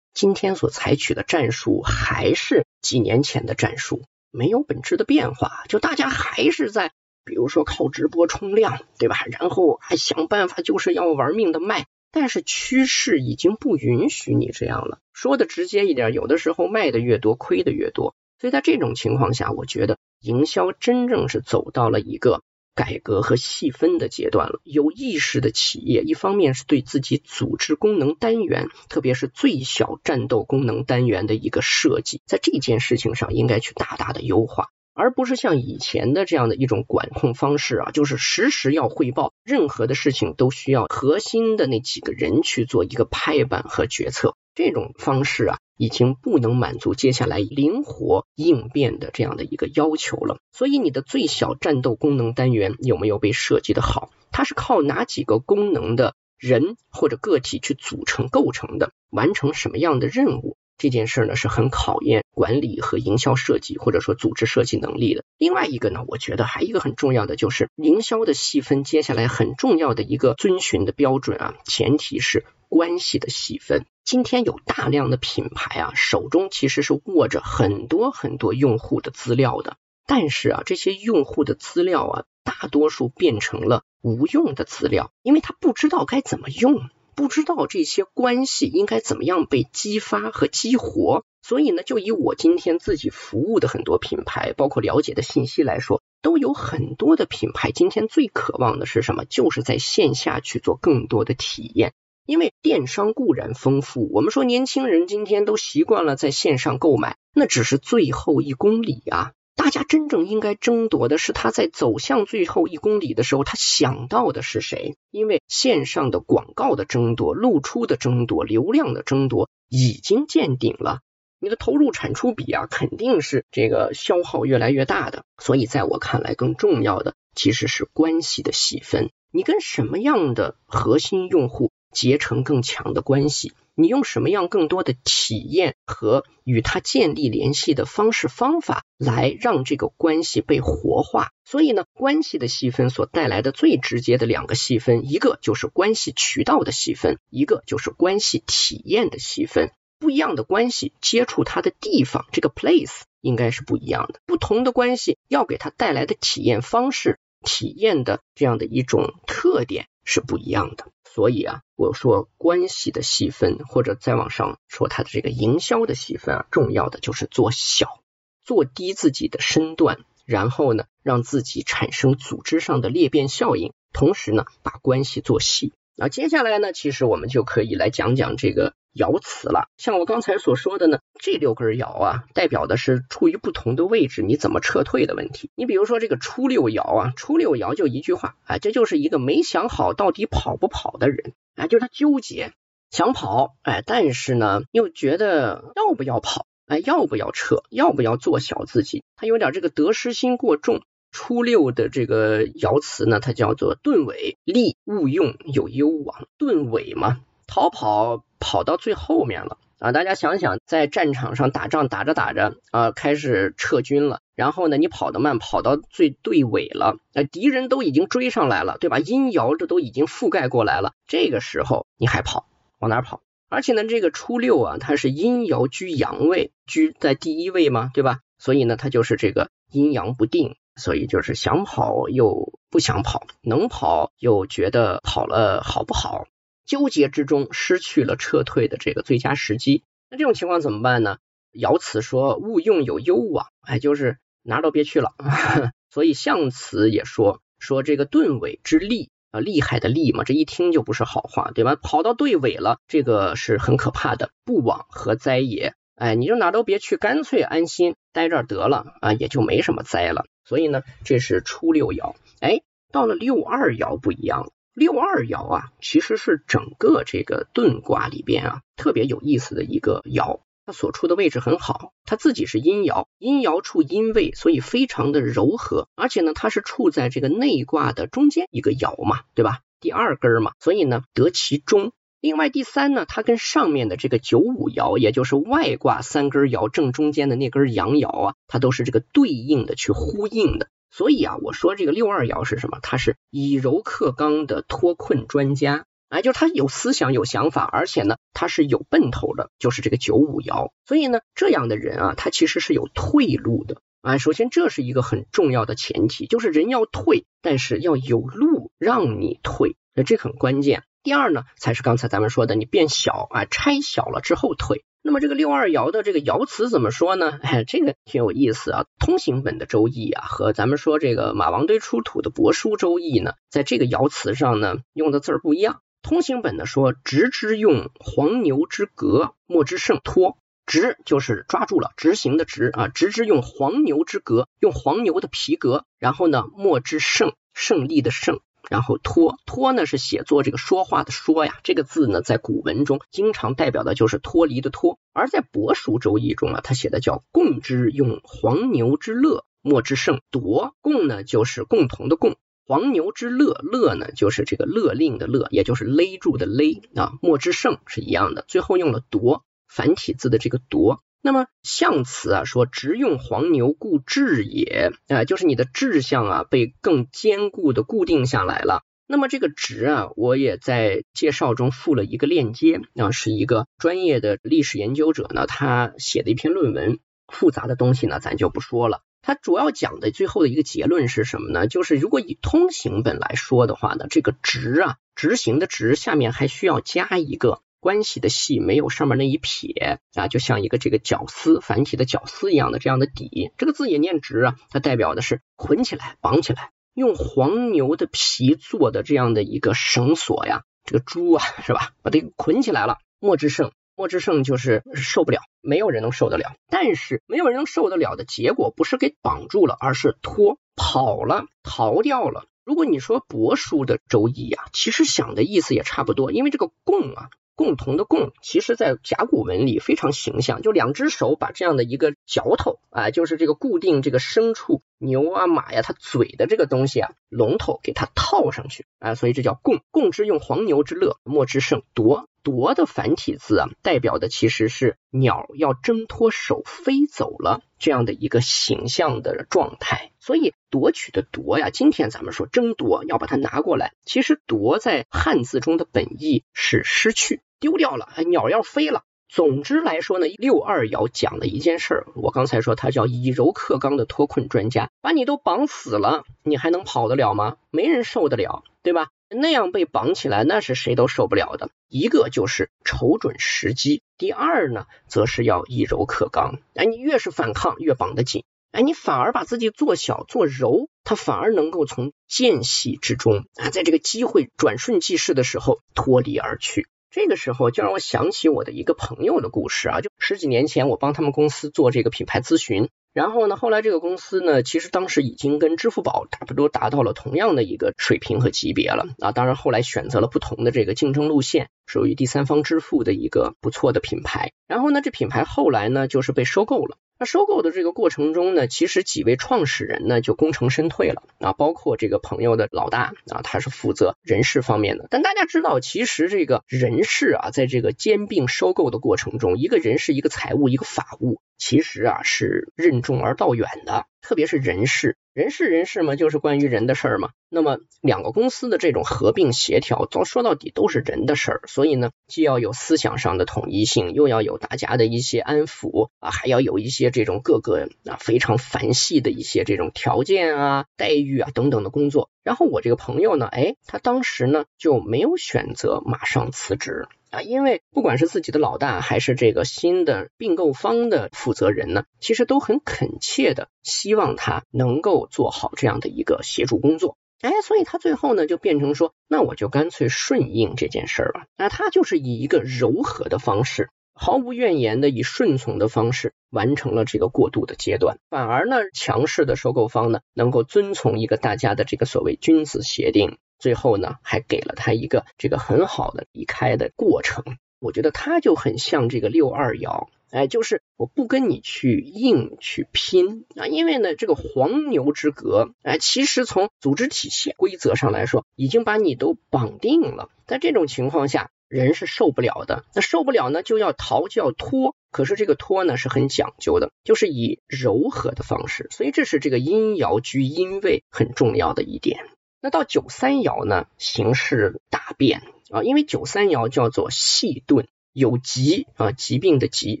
今天所采取的战术还是几年前的战术，没有本质的变化，就大家还是在，比如说靠直播冲量，对吧？然后还想办法就是要玩命的卖。但是趋势已经不允许你这样了。说的直接一点，有的时候卖的越多，亏的越多。所以在这种情况下，我觉得营销真正是走到了一个改革和细分的阶段了。有意识的企业，一方面是对自己组织功能单元，特别是最小战斗功能单元的一个设计，在这件事情上应该去大大的优化。而不是像以前的这样的一种管控方式啊，就是时时要汇报，任何的事情都需要核心的那几个人去做一个拍板和决策。这种方式啊，已经不能满足接下来灵活应变的这样的一个要求了。所以你的最小战斗功能单元有没有被设计的好？它是靠哪几个功能的人或者个体去组成构成的？完成什么样的任务？这件事呢是很考验管理和营销设计，或者说组织设计能力的。另外一个呢，我觉得还一个很重要的就是营销的细分，接下来很重要的一个遵循的标准啊，前提是关系的细分。今天有大量的品牌啊，手中其实是握着很多很多用户的资料的，但是啊，这些用户的资料啊，大多数变成了无用的资料，因为他不知道该怎么用。不知道这些关系应该怎么样被激发和激活，所以呢，就以我今天自己服务的很多品牌，包括了解的信息来说，都有很多的品牌今天最渴望的是什么？就是在线下去做更多的体验，因为电商固然丰富，我们说年轻人今天都习惯了在线上购买，那只是最后一公里啊。大家真正应该争夺的是，他在走向最后一公里的时候，他想到的是谁？因为线上的广告的争夺、露出的争夺、流量的争夺已经见顶了，你的投入产出比啊，肯定是这个消耗越来越大的。所以，在我看来，更重要的其实是关系的细分，你跟什么样的核心用户结成更强的关系？你用什么样更多的体验和与他建立联系的方式方法，来让这个关系被活化？所以呢，关系的细分所带来的最直接的两个细分，一个就是关系渠道的细分，一个就是关系体验的细分。不一样的关系接触它的地方，这个 place 应该是不一样的。不同的关系要给它带来的体验方式、体验的这样的一种特点。是不一样的。所以啊，我说关系的细分，或者再往上说它的这个营销的细分啊，重要的就是做小，做低自己的身段，然后呢，让自己产生组织上的裂变效应，同时呢，把关系做细。那接下来呢，其实我们就可以来讲讲这个爻辞了。像我刚才所说的呢，这六根爻啊，代表的是处于不同的位置，你怎么撤退的问题。你比如说这个初六爻啊，初六爻就一句话啊，这就是一个没想好到底跑不跑的人啊，就是他纠结想跑，哎，但是呢又觉得要不要跑，哎，要不要撤，要不要做小自己，他有点这个得失心过重。初六的这个爻辞呢，它叫做遁尾，利勿用有攸往。遁尾嘛，逃跑跑到最后面了啊！大家想想，在战场上打仗打着打着啊，开始撤军了，然后呢，你跑得慢，跑到最队尾了，呃，敌人都已经追上来了，对吧？阴爻这都已经覆盖过来了，这个时候你还跑，往哪跑？而且呢，这个初六啊，它是阴爻居阳位，居在第一位嘛，对吧？所以呢，它就是这个阴阳不定。所以就是想跑又不想跑，能跑又觉得跑了好不好？纠结之中失去了撤退的这个最佳时机。那这种情况怎么办呢？爻辞说勿用有攸往，哎，就是哪儿都别去了。所以象辞也说说这个遁尾之利啊，厉害的利嘛，这一听就不是好话，对吧？跑到队尾了，这个是很可怕的，不往何哉也？哎，你就哪都别去，干脆安心待这儿得了啊，也就没什么灾了。所以呢，这是初六爻。哎，到了六二爻不一样了。六二爻啊，其实是整个这个遁卦里边啊特别有意思的一个爻。它所处的位置很好，它自己是阴爻，阴爻处阴位，所以非常的柔和。而且呢，它是处在这个内卦的中间一个爻嘛，对吧？第二根嘛，所以呢得其中。另外第三呢，它跟上面的这个九五爻，也就是外卦三根爻正中间的那根阳爻啊，它都是这个对应的去呼应的。所以啊，我说这个六二爻是什么？它是以柔克刚的脱困专家，哎，就是他有思想、有想法，而且呢，他是有奔头的，就是这个九五爻。所以呢，这样的人啊，他其实是有退路的。啊，首先这是一个很重要的前提，就是人要退，但是要有路让你退，那这很关键。第二呢，才是刚才咱们说的，你变小啊，拆小了之后退。那么这个六二爻的这个爻辞怎么说呢？哎，这个挺有意思啊。通行本的周易啊，和咱们说这个马王堆出土的帛书周易呢，在这个爻辞上呢，用的字儿不一样。通行本呢说，执之用黄牛之革，莫之胜托。执就是抓住了，执行的执啊，执之用黄牛之革，用黄牛的皮革。然后呢，莫之胜，胜利的胜。然后脱脱呢是写作这个说话的说呀，这个字呢在古文中经常代表的就是脱离的脱，而在帛书周易中啊，他写的叫共之用黄牛之乐，莫之胜夺共呢就是共同的共，黄牛之乐乐呢就是这个勒令的勒，也就是勒住的勒啊，莫之胜是一样的，最后用了夺繁体字的这个夺。那么象辞啊说，直用黄牛固志也，啊，就是你的志向啊被更坚固的固定下来了。那么这个直啊，我也在介绍中附了一个链接啊，是一个专业的历史研究者呢，他写的一篇论文。复杂的东西呢，咱就不说了。他主要讲的最后的一个结论是什么呢？就是如果以通行本来说的话呢，这个直啊，执行的直下面还需要加一个。关系的系没有上面那一撇啊，就像一个这个绞丝繁体的绞丝一样的这样的底，这个字也念直啊，它代表的是捆起来、绑起来，用黄牛的皮做的这样的一个绳索呀，这个猪啊是吧，把它捆起来了。莫之胜，莫之胜就是受不了，没有人能受得了。但是没有人能受得了的结果不是给绑住了，而是脱跑了、逃掉了。如果你说帛书的周易啊，其实想的意思也差不多，因为这个共啊。共同的共，其实在甲骨文里非常形象，就两只手把这样的一个嚼头啊，就是这个固定这个牲畜牛啊马呀它嘴的这个东西啊龙头给它套上去啊，所以这叫共。共之用黄牛之乐，莫之胜夺。夺的繁体字啊，代表的其实是鸟要挣脱手飞走了这样的一个形象的状态。所以夺取的夺呀，今天咱们说争夺要把它拿过来，其实夺在汉字中的本意是失去。丢掉了，哎鸟要飞了。总之来说呢，六二爻讲了一件事儿，我刚才说他叫以柔克刚的脱困专家，把你都绑死了，你还能跑得了吗？没人受得了，对吧？那样被绑起来，那是谁都受不了的。一个就是瞅准时机，第二呢，则是要以柔克刚。哎，你越是反抗，越绑得紧。哎，你反而把自己做小做柔，他反而能够从间隙之中啊，在这个机会转瞬即逝的时候脱离而去。这个时候就让我想起我的一个朋友的故事啊，就十几年前我帮他们公司做这个品牌咨询。然后呢，后来这个公司呢，其实当时已经跟支付宝差不多达到了同样的一个水平和级别了啊。当然后来选择了不同的这个竞争路线，属于第三方支付的一个不错的品牌。然后呢，这品牌后来呢，就是被收购了。那收购的这个过程中呢，其实几位创始人呢就功成身退了啊，包括这个朋友的老大啊，他是负责人事方面的。但大家知道，其实这个人事啊，在这个兼并收购的过程中，一个人事、一个财务、一个法务。其实啊是任重而道远的，特别是人事，人事人事嘛，就是关于人的事儿嘛。那么两个公司的这种合并协调，到说到底都是人的事儿，所以呢，既要有思想上的统一性，又要有大家的一些安抚啊，还要有一些这种各个啊非常繁细的一些这种条件啊、待遇啊等等的工作。然后我这个朋友呢，哎，他当时呢就没有选择马上辞职。啊，因为不管是自己的老大，还是这个新的并购方的负责人呢，其实都很恳切的希望他能够做好这样的一个协助工作。哎，所以他最后呢就变成说，那我就干脆顺应这件事儿吧。那他就是以一个柔和的方式，毫无怨言的以顺从的方式完成了这个过渡的阶段。反而呢，强势的收购方呢，能够遵从一个大家的这个所谓君子协定。最后呢，还给了他一个这个很好的离开的过程。我觉得他就很像这个六二爻，哎，就是我不跟你去硬去拼啊，因为呢，这个黄牛之隔，哎，其实从组织体系规则上来说，已经把你都绑定了。在这种情况下，人是受不了的。那受不了呢，就要逃，就要脱。可是这个脱呢，是很讲究的，就是以柔和的方式。所以这是这个阴爻居阴位很重要的一点。那到九三爻呢，形势大变啊，因为九三爻叫做细钝，有疾啊，疾病的疾，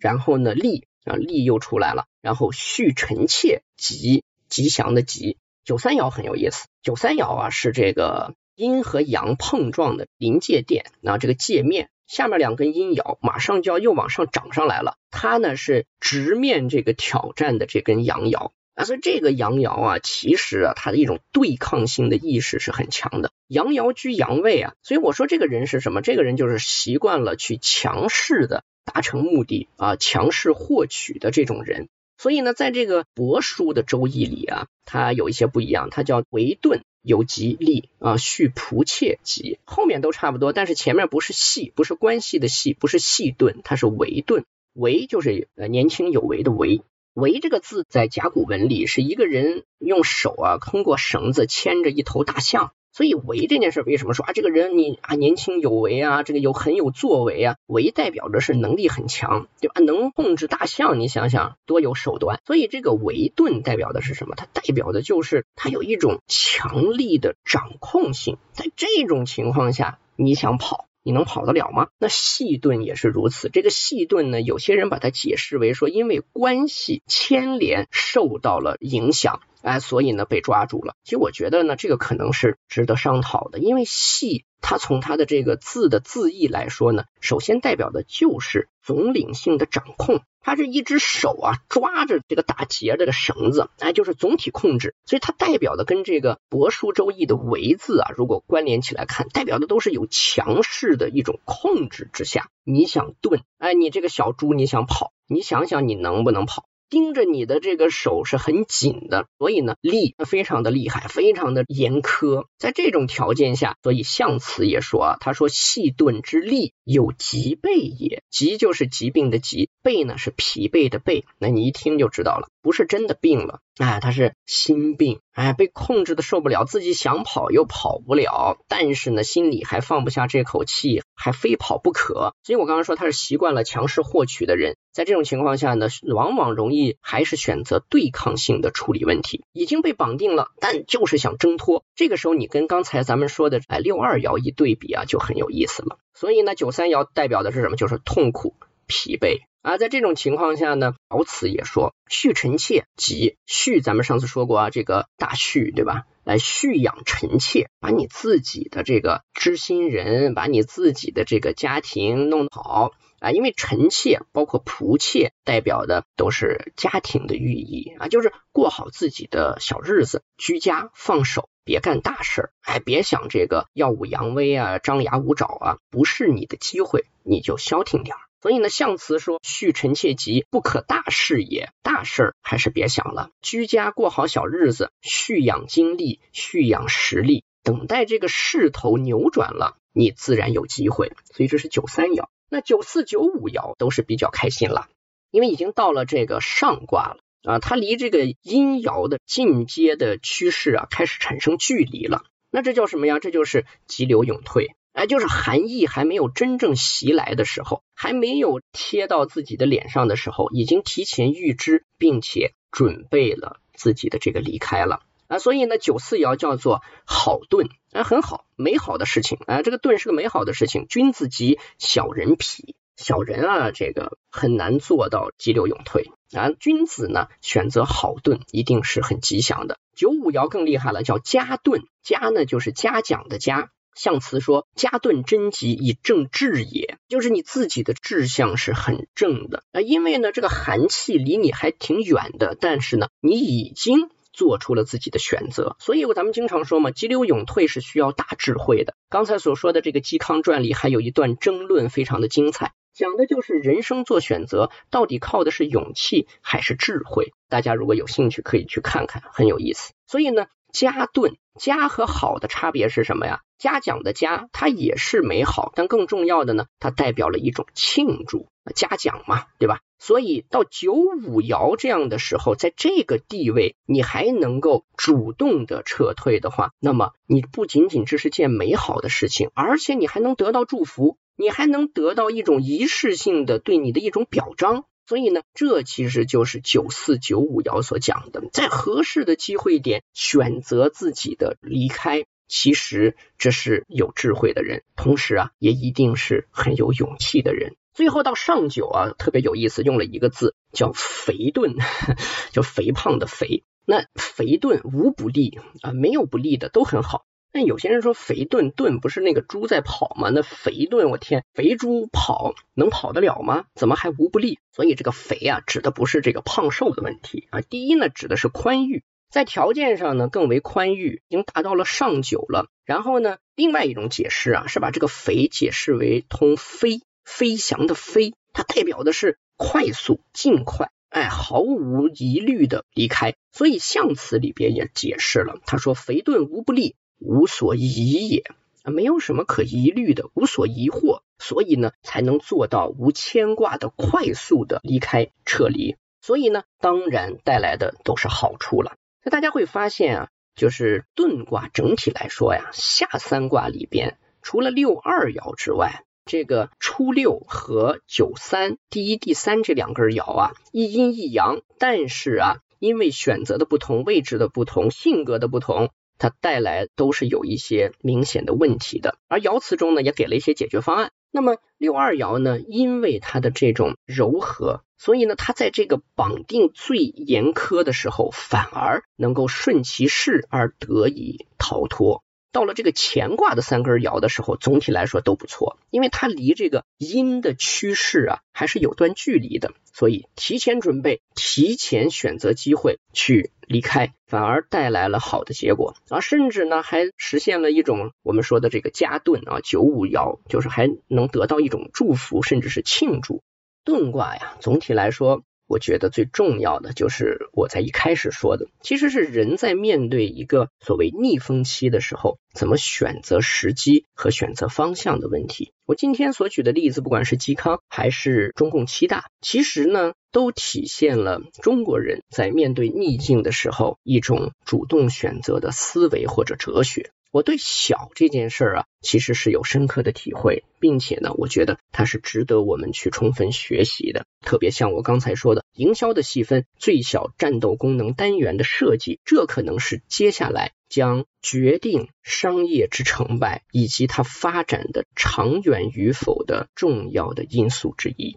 然后呢利啊，利又出来了，然后续臣妾，吉吉祥的吉。九三爻很有意思，九三爻啊是这个阴和阳碰撞的临界点啊，这个界面下面两根阴爻马上就要又往上涨上来了，它呢是直面这个挑战的这根阳爻。啊，所以这个阳爻啊，其实啊，他的一种对抗性的意识是很强的。阳爻居阳位啊，所以我说这个人是什么？这个人就是习惯了去强势的达成目的啊，强势获取的这种人。所以呢，在这个帛书的周易里啊，它有一些不一样，它叫为盾有吉利啊，续仆妾吉，后面都差不多，但是前面不是系，不是关系的系，不是系盾，它是为盾，为就是呃年轻有为的为。围这个字在甲骨文里是一个人用手啊通过绳子牵着一头大象，所以围这件事为什么说啊这个人你啊年轻有为啊这个有很有作为啊围代表的是能力很强对吧能控制大象你想想多有手段，所以这个围盾代表的是什么？它代表的就是它有一种强力的掌控性，在这种情况下你想跑。你能跑得了吗？那细盾也是如此。这个细盾呢，有些人把它解释为说，因为关系牵连受到了影响，哎，所以呢被抓住了。其实我觉得呢，这个可能是值得商讨的，因为细。它从它的这个字的字义来说呢，首先代表的就是总领性的掌控，它是一只手啊抓着这个打结这个绳子，哎，就是总体控制，所以它代表的跟这个帛书周易的为字啊，如果关联起来看，代表的都是有强势的一种控制之下，你想遁，哎，你这个小猪你想跑，你想想你能不能跑？盯着你的这个手是很紧的，所以呢，力非常的厉害，非常的严苛。在这种条件下，所以象辞也说啊，他说细钝之力有疾备也，疾就是疾病的疾，备呢是疲惫的备。那你一听就知道了，不是真的病了，哎，他是心病，哎，被控制的受不了，自己想跑又跑不了，但是呢，心里还放不下这口气，还非跑不可。所以我刚刚说他是习惯了强势获取的人。在这种情况下呢，往往容易还是选择对抗性的处理问题。已经被绑定了，但就是想挣脱。这个时候，你跟刚才咱们说的哎六二爻一对比啊，就很有意思了。所以呢，九三爻代表的是什么？就是痛苦、疲惫啊。在这种情况下呢，爻辞也说：“续臣妾，吉。续咱们上次说过啊，这个大畜对吧？来蓄养臣妾，把你自己的这个知心人，把你自己的这个家庭弄好啊。因为臣妾包括仆妾，代表的都是家庭的寓意啊，就是过好自己的小日子，居家放手，别干大事儿，哎，别想这个耀武扬威啊，张牙舞爪啊，不是你的机会，你就消停点儿。所以呢，象辞说续臣妾疾，不可大事也。大事还是别想了，居家过好小日子，蓄养精力，蓄养实力，等待这个势头扭转了，你自然有机会。所以这是九三爻，那九四九五爻都是比较开心了，因为已经到了这个上卦了啊，它离这个阴爻的进阶的趋势啊开始产生距离了。那这叫什么呀？这就是急流勇退。就是寒意还没有真正袭来的时候，还没有贴到自己的脸上的时候，已经提前预知，并且准备了自己的这个离开了啊。所以呢，九四爻叫做好遁，啊，很好，美好的事情啊。这个遁是个美好的事情。君子急，小人痞，小人啊，这个很难做到急流勇退啊。君子呢，选择好遁，一定是很吉祥的。九五爻更厉害了，叫嘉遁，嘉呢就是嘉奖的嘉。象辞说：“加顿贞吉，以正志也，就是你自己的志向是很正的啊。因为呢，这个寒气离你还挺远的，但是呢，你已经做出了自己的选择。所以，我咱们经常说嘛，急流勇退是需要大智慧的。刚才所说的这个《嵇康传》里还有一段争论，非常的精彩，讲的就是人生做选择到底靠的是勇气还是智慧。大家如果有兴趣，可以去看看，很有意思。所以呢。”嘉顿，嘉和好的差别是什么呀？嘉奖的嘉，它也是美好，但更重要的呢，它代表了一种庆祝，嘉奖嘛，对吧？所以到九五爻这样的时候，在这个地位，你还能够主动的撤退的话，那么你不仅仅这是件美好的事情，而且你还能得到祝福，你还能得到一种仪式性的对你的一种表彰。所以呢，这其实就是九四九五爻所讲的，在合适的机会点选择自己的离开。其实这是有智慧的人，同时啊，也一定是很有勇气的人。最后到上九啊，特别有意思，用了一个字叫肥钝，叫肥胖的肥。那肥钝无不利啊，没有不利的，都很好。那有些人说肥顿顿不是那个猪在跑吗？那肥顿，我天，肥猪跑能跑得了吗？怎么还无不利？所以这个肥啊，指的不是这个胖瘦的问题啊。第一呢，指的是宽裕，在条件上呢更为宽裕，已经达到了上九了。然后呢，另外一种解释啊，是把这个肥解释为通飞，飞翔的飞，它代表的是快速、尽快，哎，毫无疑虑的离开。所以象辞里边也解释了，他说肥顿无不利。无所疑也，没有什么可疑虑的，无所疑惑，所以呢，才能做到无牵挂的快速的离开撤离。所以呢，当然带来的都是好处了。那大家会发现啊，就是遁卦整体来说呀，下三卦里边除了六二爻之外，这个初六和九三第一、第三这两根爻啊，一阴一阳，但是啊，因为选择的不同、位置的不同、性格的不同。它带来都是有一些明显的问题的，而爻辞中呢也给了一些解决方案。那么六二爻呢，因为它的这种柔和，所以呢它在这个绑定最严苛的时候，反而能够顺其势而得以逃脱。到了这个乾卦的三根爻的时候，总体来说都不错，因为它离这个阴的趋势啊还是有段距离的，所以提前准备，提前选择机会去离开，反而带来了好的结果啊，甚至呢还实现了一种我们说的这个加遁啊九五爻，就是还能得到一种祝福，甚至是庆祝。遁卦呀，总体来说。我觉得最重要的就是我在一开始说的，其实是人在面对一个所谓逆风期的时候，怎么选择时机和选择方向的问题。我今天所举的例子，不管是嵇康还是中共七大，其实呢，都体现了中国人在面对逆境的时候一种主动选择的思维或者哲学。我对小这件事儿啊，其实是有深刻的体会，并且呢，我觉得它是值得我们去充分学习的。特别像我刚才说的，营销的细分、最小战斗功能单元的设计，这可能是接下来将决定商业之成败以及它发展的长远与否的重要的因素之一。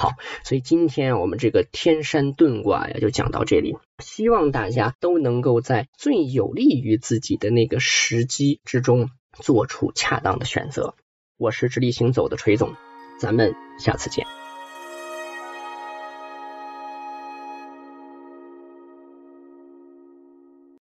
好，所以今天我们这个天山遁卦呀，就讲到这里。希望大家都能够在最有利于自己的那个时机之中，做出恰当的选择。我是直立行走的锤总，咱们下次见。